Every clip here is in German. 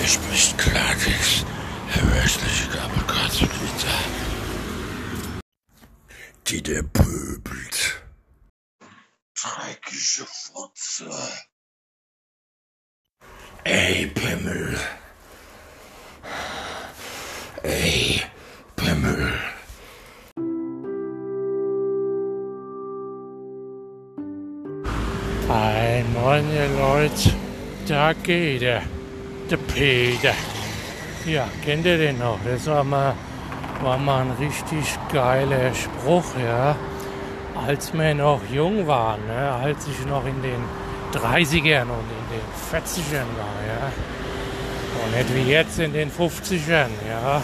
Hier spricht Klartext, Herr Wöchliche Gabelkatzenliter. Die der pöbelt. Dreckige Fotze. Ey, Pimmel. Ey, Pimmel. Hi, moin ihr Leute. Da geht er. Der Peter. Ja, kennt ihr den noch? Das war mal, war mal ein richtig geiler Spruch, ja. Als wir noch jung waren, ne? als ich noch in den 30ern und in den 40ern war, ja. Und nicht wie jetzt in den 50ern, ja.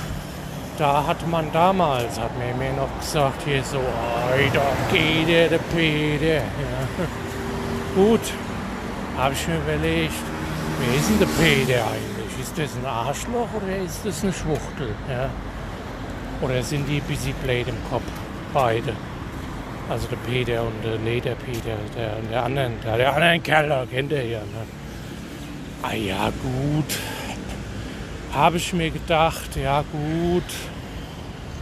Da hat man damals, hat mir mir noch gesagt, hier so, da geht der, der Peter. Ja. Gut, habe ich mir überlegt, wer ist denn der Peter eigentlich? Ist das ein Arschloch oder ist das eine Schwuchtel? Ja? Oder sind die ein bisschen blöd im Kopf? Beide. Also der Peter und der Lederpeter, der, der anderen, der, der anderen Kerl, da kennt ihr ja. Ne? Ah ja, gut. Habe ich mir gedacht, ja gut,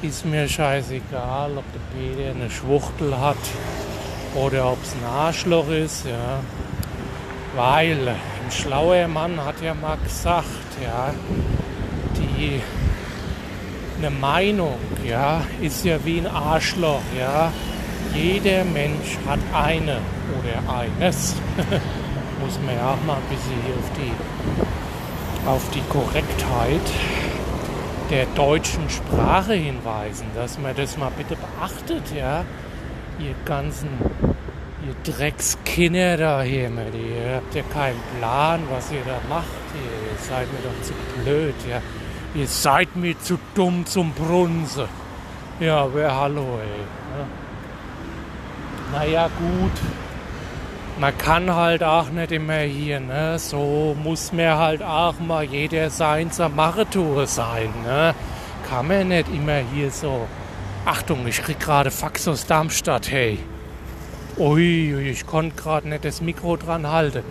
ist mir scheißegal, ob der Peter eine Schwuchtel hat oder ob es ein Arschloch ist, ja. Weil ein schlauer Mann hat ja mal gesagt, ja, die eine Meinung, ja, ist ja wie ein Arschloch, ja. Jeder Mensch hat eine oder eines. Muss man ja auch mal ein bisschen hier auf die, auf die Korrektheit der deutschen Sprache hinweisen, dass man das mal bitte beachtet, ja ihr ganzen, ihr Dreckskinder da hier, ihr habt ja keinen Plan, was ihr da macht. Ihr seid mir doch zu blöd, ja. Ihr seid mir zu dumm zum Brunse. Ja, wer hallo, ey. Ja. Naja, gut. Man kann halt auch nicht immer hier, ne? So muss mir halt auch mal jeder sein Marathon sein, ne? Kann man nicht immer hier so Achtung, ich krieg gerade Fax aus Darmstadt, hey. Ui, ich konnte gerade nicht das Mikro dran halten,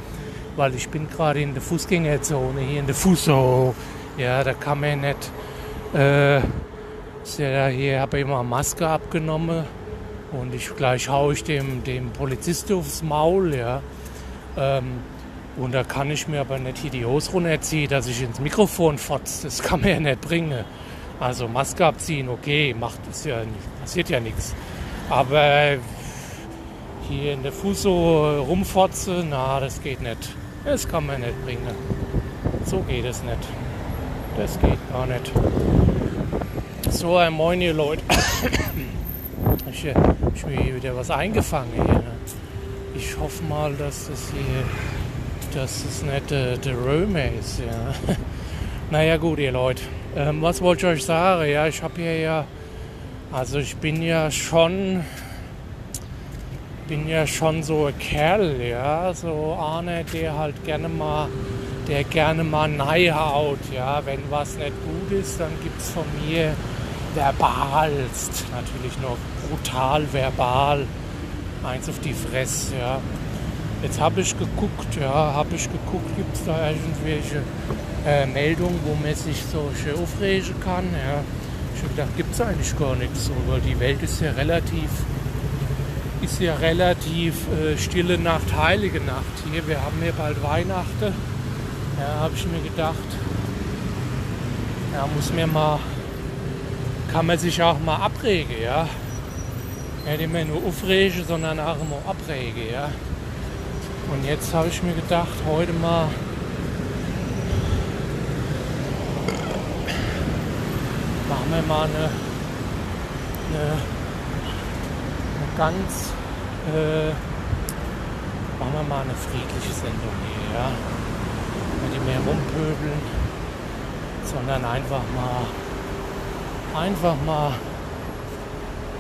weil ich bin gerade in der Fußgängerzone, hier in der Fußo. Ja, da kann man nicht. Äh, ja, hier habe ich immer Maske abgenommen und ich gleich haue ich dem, dem Polizisten aufs Maul, ja. Ähm, und da kann ich mir aber nicht hier die Hose runterziehen, dass ich ins Mikrofon fotze. Das kann man ja nicht bringen. Also Maske abziehen, okay, macht es ja nicht, passiert ja nichts. Aber hier in der Fuso rumfotzen, na, das geht nicht. Das kann man nicht bringen. So geht es nicht. Das geht gar nicht. So, ein Moin, ihr Leute. Ich, äh, ich mir wieder was eingefangen hier. Ich hoffe mal, dass das hier, dass es nicht äh, der Römer ist. Ja. Naja, gut, ihr Leute. Ähm, was wollte ich euch sagen? Ja, ich habe hier ja, also ich bin ja schon, bin ja schon so ein Kerl, ja, so einer, der halt gerne mal, der gerne mal nei haut, ja. Wenn was nicht gut ist, dann gibt es von mir verbalst, natürlich noch brutal verbal, eins auf die Fresse, ja. Jetzt habe ich geguckt, ja, habe ich geguckt, gibt es da irgendwelche äh, Meldungen, wo man sich so schön aufregen kann. Ja. Ich habe gedacht, gibt es eigentlich gar nichts weil die Welt ist ja relativ, ist ja relativ äh, stille Nacht, heilige Nacht. Hier, wir haben hier bald Weihnachten. Ja, habe ich mir gedacht, ja, muss mir mal, kann man sich auch mal abregen, ja. Nicht immer nur aufregen, sondern auch immer abregen, ja. Und jetzt habe ich mir gedacht, heute mal machen wir mal eine, eine, eine ganz, äh, machen wir mal eine friedliche Sendung hier, ja. Nicht mehr rumpöbeln, sondern einfach mal, einfach mal,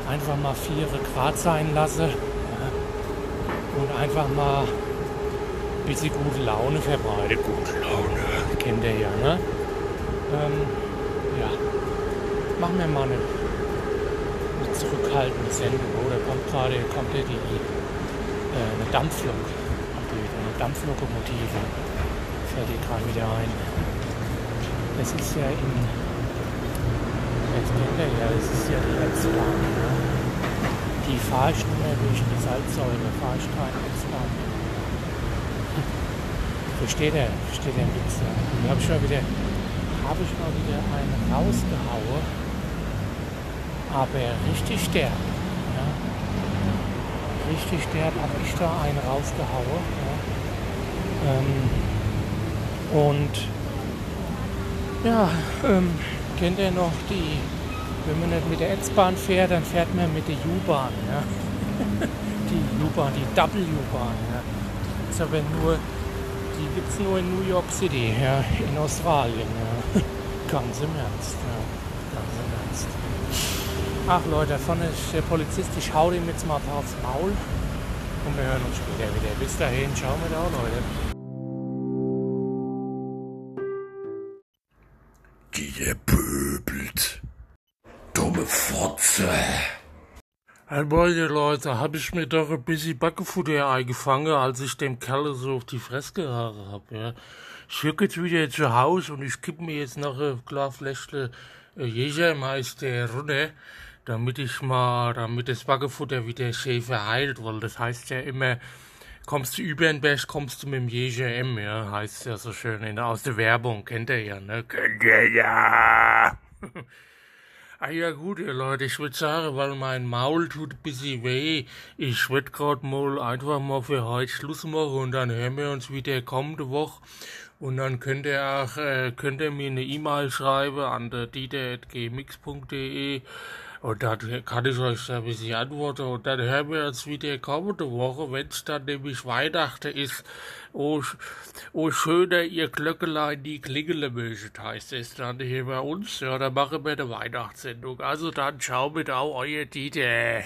einfach mal vier Grad sein lassen ja. und einfach mal ein bisschen gute Laune verbreitet. Gute Laune, kennt ihr ja, ne? Ähm, ja machen wir mal eine, eine zurückhaltende Sendung. Da kommt gerade kommt die, äh, eine Dampflok. Eine Dampflokomotive fährt hier gerade wieder ein. es ist ja in, ich kenne ja, es ist ja die Etzbahn. Ja. Die ich mehr durch die Salzsäule, fahre ich rein Etzbahn. Versteht er, versteht er nichts. Und habe ich mal wieder, habe ich mal wieder einen rausgehauen, aber richtig derb. Ja. Richtig derb habe ich da einen rausgehauen. Ja. Ähm, und ja, ähm, kennt ihr noch die, wenn man nicht mit der S-Bahn fährt, dann fährt man mit der U-Bahn. Ja? die U-Bahn, die W-Bahn. Ja? Ist aber nur, die gibt es nur in New York City, ja? in Australien. Ja? Ganz im Ernst. Ja? Ganz im Ernst. Ach Leute, davon ist der Polizist, ich hau dem jetzt mal aufs Maul. Und wir hören uns später wieder. Bis dahin, ciao mit auch, Leute. der pöbelt. Dumme Fotze. Moin Leute, hab ich mir doch ein bisschen Backefutter eingefangen, als ich dem Kerl so auf die Fresse gehauen hab, ja. Ich höre jetzt wieder zu Hause und ich kipp mir jetzt noch ein klar Fläschle äh, Jägermeister runter, damit ich mal, damit das Backefutter wieder schön verheilt, weil das heißt ja immer, kommst du über den Berg, kommst du mit dem Jäger M, ja, heißt ja so schön in, aus der Werbung, kennt ihr ja, ne? Kennt ihr ja! ah ja gut, ihr Leute, ich würde sagen, weil mein Maul tut ein bisschen weh, ich würde gerade mal einfach mal für heute Schluss machen und dann hören wir uns wieder kommende Woche und dann könnt ihr auch, äh, könnt ihr mir eine E-Mail schreiben an der dieter.gmx.de und dann kann ich euch ein bisschen antworten. Und dann hören wir uns wieder kommende Woche, wenn es dann nämlich Weihnachten ist. Oh, oh schöner ihr Glöckelein, die Klingele möchtet, heißt es dann hier bei uns. Ja, dann machen wir eine Weihnachtssendung. Also dann ciao mit auch, euer Dieter.